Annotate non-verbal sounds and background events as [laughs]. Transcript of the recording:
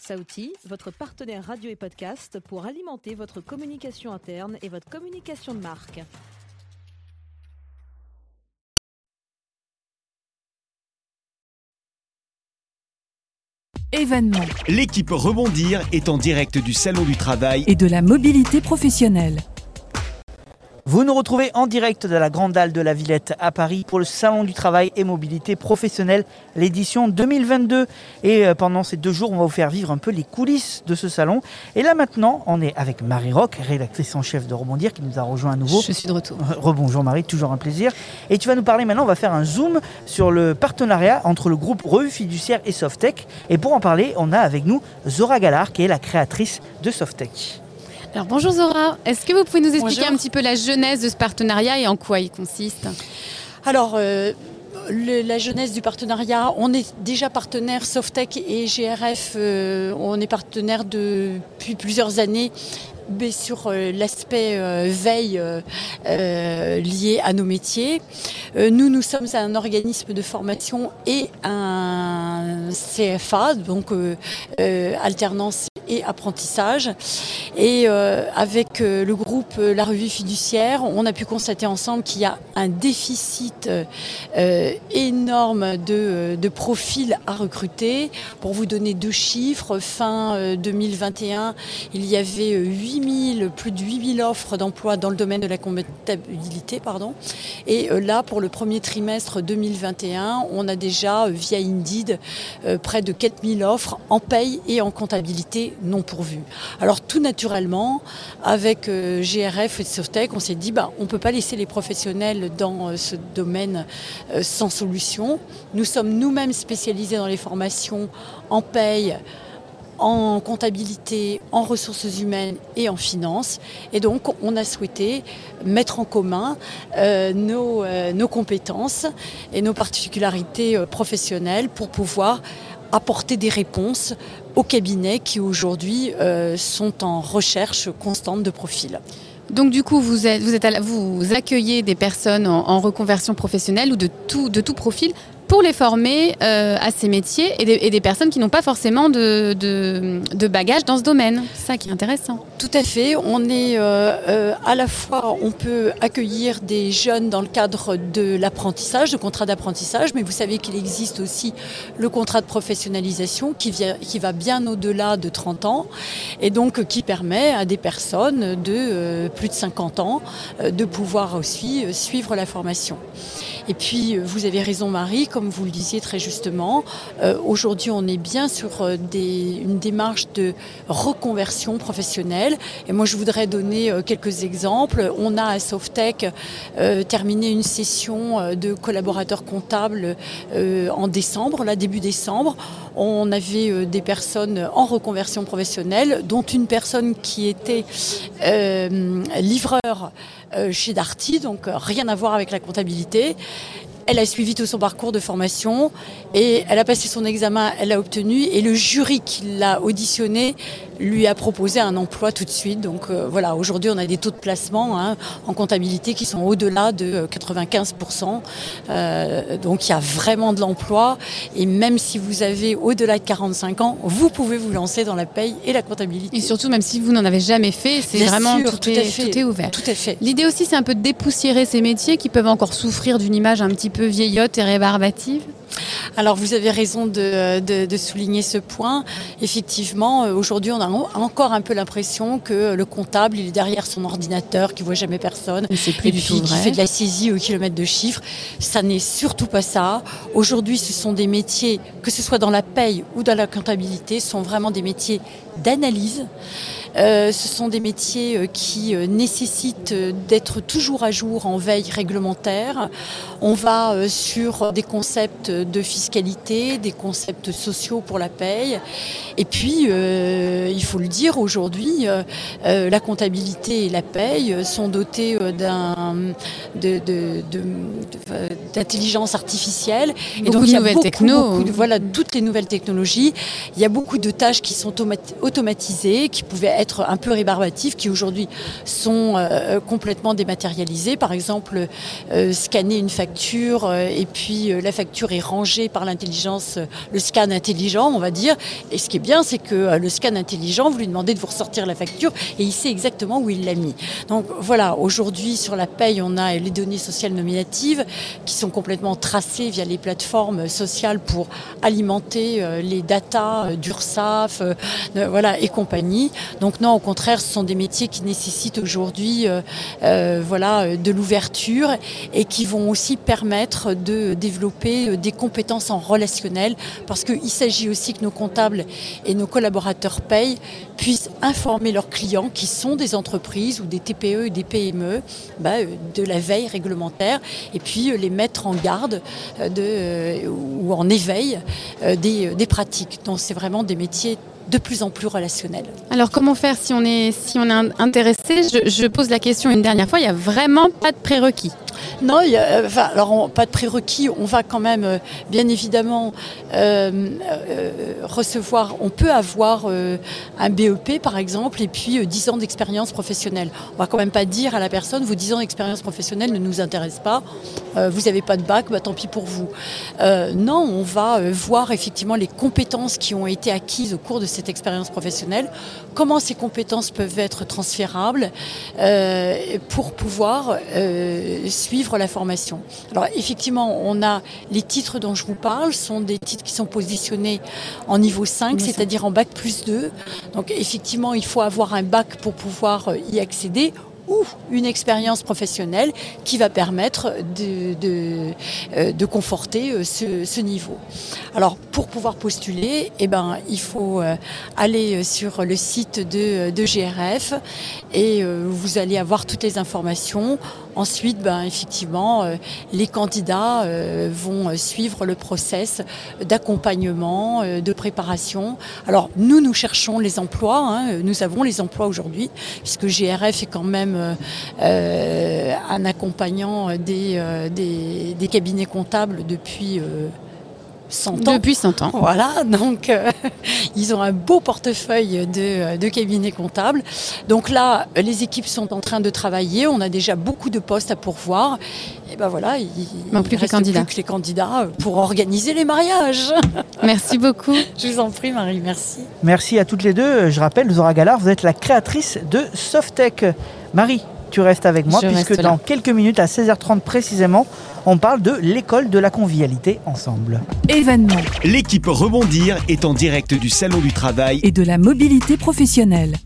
Saouti, votre partenaire radio et podcast pour alimenter votre communication interne et votre communication de marque. Événement L'équipe Rebondir est en direct du Salon du Travail. et de la mobilité professionnelle. Vous nous retrouvez en direct de la Grande Halle de la Villette à Paris pour le Salon du Travail et Mobilité Professionnelle, l'édition 2022. Et euh, pendant ces deux jours, on va vous faire vivre un peu les coulisses de ce salon. Et là maintenant, on est avec Marie Rock, rédactrice en chef de Rebondir, qui nous a rejoint à nouveau. Je suis de retour. Rebonjour Marie, toujours un plaisir. Et tu vas nous parler maintenant, on va faire un zoom sur le partenariat entre le groupe Revue Fiduciaire et Softec. Et pour en parler, on a avec nous Zora Gallard, qui est la créatrice de Softec. Alors bonjour Zora, est-ce que vous pouvez nous expliquer Bonjour. un petit peu la genèse de ce partenariat et en quoi il consiste? Alors, euh, le- la jeunesse du partenariat, on est déjà partenaire Softec et GRF, euh, on est partenaire depuis plusieurs années. Mais sur euh, l'aspect euh, veille lié à nos métiers. Nous, nous sommes un organisme de formation et un CFA, donc alternance et apprentissage. Et euh, avec euh, le groupe euh, La Revue Fiduciaire, on a pu constater ensemble qu'il y a un déficit énorme de, de profils à recruter. Pour vous donner deux chiffres, fin euh, 2021, il y avait euh, 8000, plus de 8000 offres d'emploi dans le domaine de la comptabilité. Pardon. Et là, pour le premier trimestre 2021, on a déjà, via Indeed, près de 4000 offres en paye et en comptabilité non pourvues. Alors tout naturellement, avec euh, GRF et Softec, on s'est dit, bah, on ne peut pas laisser les professionnels dans euh, ce domaine euh, sans solution. Nous sommes nous-mêmes spécialisés dans les formations en paye, en comptabilité, en ressources humaines et en finance. Et donc, on a souhaité mettre en commun nos, compétences et nos particularités professionnelles pour pouvoir apporter des réponses aux cabinets qui aujourd'hui euh, sont en recherche constante de profils. Donc du coup, vous, êtes, vous, accueillez des personnes en, en reconversion professionnelle ou de tout, de tout profil pour les former euh, à ces métiers et des, personnes qui n'ont pas forcément de, bagages dans ce domaine. C'est ça qui est intéressant. Tout à fait. On est euh, euh, à la fois, on peut accueillir des jeunes dans le cadre de l'apprentissage, de contrat d'apprentissage, mais vous savez qu'il existe aussi le contrat de professionnalisation qui, vient, qui va bien au-delà de 30 ans et donc qui permet à des personnes de plus de 50 ans de pouvoir aussi suivre la formation. Et puis, vous avez raison, Marie, vous le disiez très justement. euh, Aujourd'hui, on est bien sur euh, des, une démarche de reconversion professionnelle. Et moi, je voudrais donner euh, quelques exemples. On a à Softec euh, terminé une session de collaborateurs comptables en décembre, là, début décembre. On avait des personnes en reconversion professionnelle, dont une personne qui était livreur chez Darty, donc rien à voir avec la comptabilité. Elle a suivi tout son parcours de formation et elle a passé son examen, elle l'a obtenu et le jury qui l'a auditionné lui a proposé un emploi tout de suite. Donc euh, voilà, aujourd'hui on a des taux de placement hein, en comptabilité qui sont au-delà de euh, 95%. Euh, donc il y a vraiment de l'emploi et même si vous avez au-delà de 45 ans, vous pouvez vous lancer dans la paye et la comptabilité. Et surtout, même si vous n'en avez jamais fait, c'est vraiment sûr, tout, tout est, à fait. tout est ouvert. Tout à fait. L'idée aussi, c'est un peu de dépoussiérer ces métiers qui peuvent encore souffrir d'une image un petit peu vieillotte et rébarbative. Alors vous avez raison de, de- de souligner ce point. Effectivement, euh, aujourd'hui, on a en- encore un peu l'impression que le comptable, il est derrière son ordinateur, qui voit jamais personne, c'est plus et du puis tout qui fait de la saisie au kilomètre de chiffres. Ça n'est surtout pas ça. Aujourd'hui, ce sont des métiers, que ce soit dans la paye ou dans la comptabilité, sont vraiment des métiers d'analyse. Euh, ce sont des métiers euh, qui euh, nécessitent d'être toujours à jour en veille réglementaire. On va sur des concepts de fiscalité, des concepts sociaux pour la paye. Et puis, euh, il faut le dire, aujourd'hui, euh, la comptabilité et la paye sont de- d'intelligence artificielle. Beaucoup de il y a nouvelles beaucoup, techno. beaucoup de- voilà, toutes les nouvelles technologies. Il y a beaucoup de tâches qui sont automat- automatisées, qui pouvaient être un peu rébarbatives, qui aujourd'hui sont euh, complètement dématérialisées. Par exemple, euh, scanner une facture euh, et puis la facture est rangée par l'intelligence, le scan intelligent, on va dire. Et ce qui est bien, c'est que le scan intelligent, vous lui demandez de vous ressortir la facture et il sait exactement où il l'a mis. Donc voilà, aujourd'hui sur la paye, on a les données sociales nominatives qui sont complètement tracées via les plateformes sociales pour alimenter les datas d'URSAF, voilà et compagnie. Donc non, au contraire, ce sont des métiers qui nécessitent aujourd'hui euh, euh, voilà, euh, de l'ouverture et qui vont aussi permettre de développer des compétences en relationnel parce qu'il s'agit aussi que nos comptables et nos collaborateurs payent puissent informer leurs clients qui sont des entreprises ou des TPE et des PME bah, de la veille réglementaire et puis les mettre en garde de, ou en éveil des, des pratiques. Donc c'est vraiment des métiers de plus en plus relationnels. Alors comment faire si on est, si on est in- intéressé? Je, je pose la question une dernière fois, il n'y a vraiment pas de prérequis. Non, euh, alors pas de prérequis. On va quand même, euh, bien évidemment, euh, recevoir. On peut avoir un BEP par exemple, et puis euh, 10 ans d'expérience professionnelle. On va quand même pas dire à la personne vos 10 ans d'expérience professionnelle ne nous intéressent pas. Vous n'avez pas de bac, bah, tant pis pour vous. Non, on va voir effectivement les compétences qui ont été acquises au cours de cette expérience professionnelle. Comment ces compétences peuvent être transférables pour pouvoir euh, suivre la formation. Alors effectivement, on a les titres dont je vous parle sont des titres qui sont positionnés en niveau 5, c'est-à-dire en bac plus 2. Donc effectivement, il faut avoir un bac pour pouvoir euh, y accéder ou une expérience professionnelle qui va permettre de, euh, conforter euh, ce, niveau. Alors pour pouvoir postuler, eh ben, il faut euh, aller sur le site de, GRF et vous allez avoir toutes les informations. Ensuite, ben, effectivement, les candidats vont suivre le process d'accompagnement, de préparation. Alors nous, nous cherchons les emplois. hein. Nous avons les emplois aujourd'hui, puisque GRF est quand même euh, euh, un accompagnant des, euh, des, cabinets comptables depuis 100 ans. Depuis 100 ans. Voilà, donc euh, [laughs] ils ont un beau portefeuille de, de cabinets comptables. Donc là, les équipes sont en train de travailler. On a déjà beaucoup de postes à pourvoir. Et ben voilà, il, plus les reste candidats. plus que les candidats pour organiser les mariages. [laughs] Merci beaucoup. [laughs] Je vous en prie, Marie, merci. Merci à toutes les deux. Je rappelle, Zora Gallard, vous êtes la créatrice de Softech. Marie, tu restes avec moi Je puisque dans là. quelques minutes, à 16h30 précisément, on parle de l'école de la convivialité ensemble. Événements L'équipe Rebondir est en direct du Salon du Travail et de la mobilité professionnelle.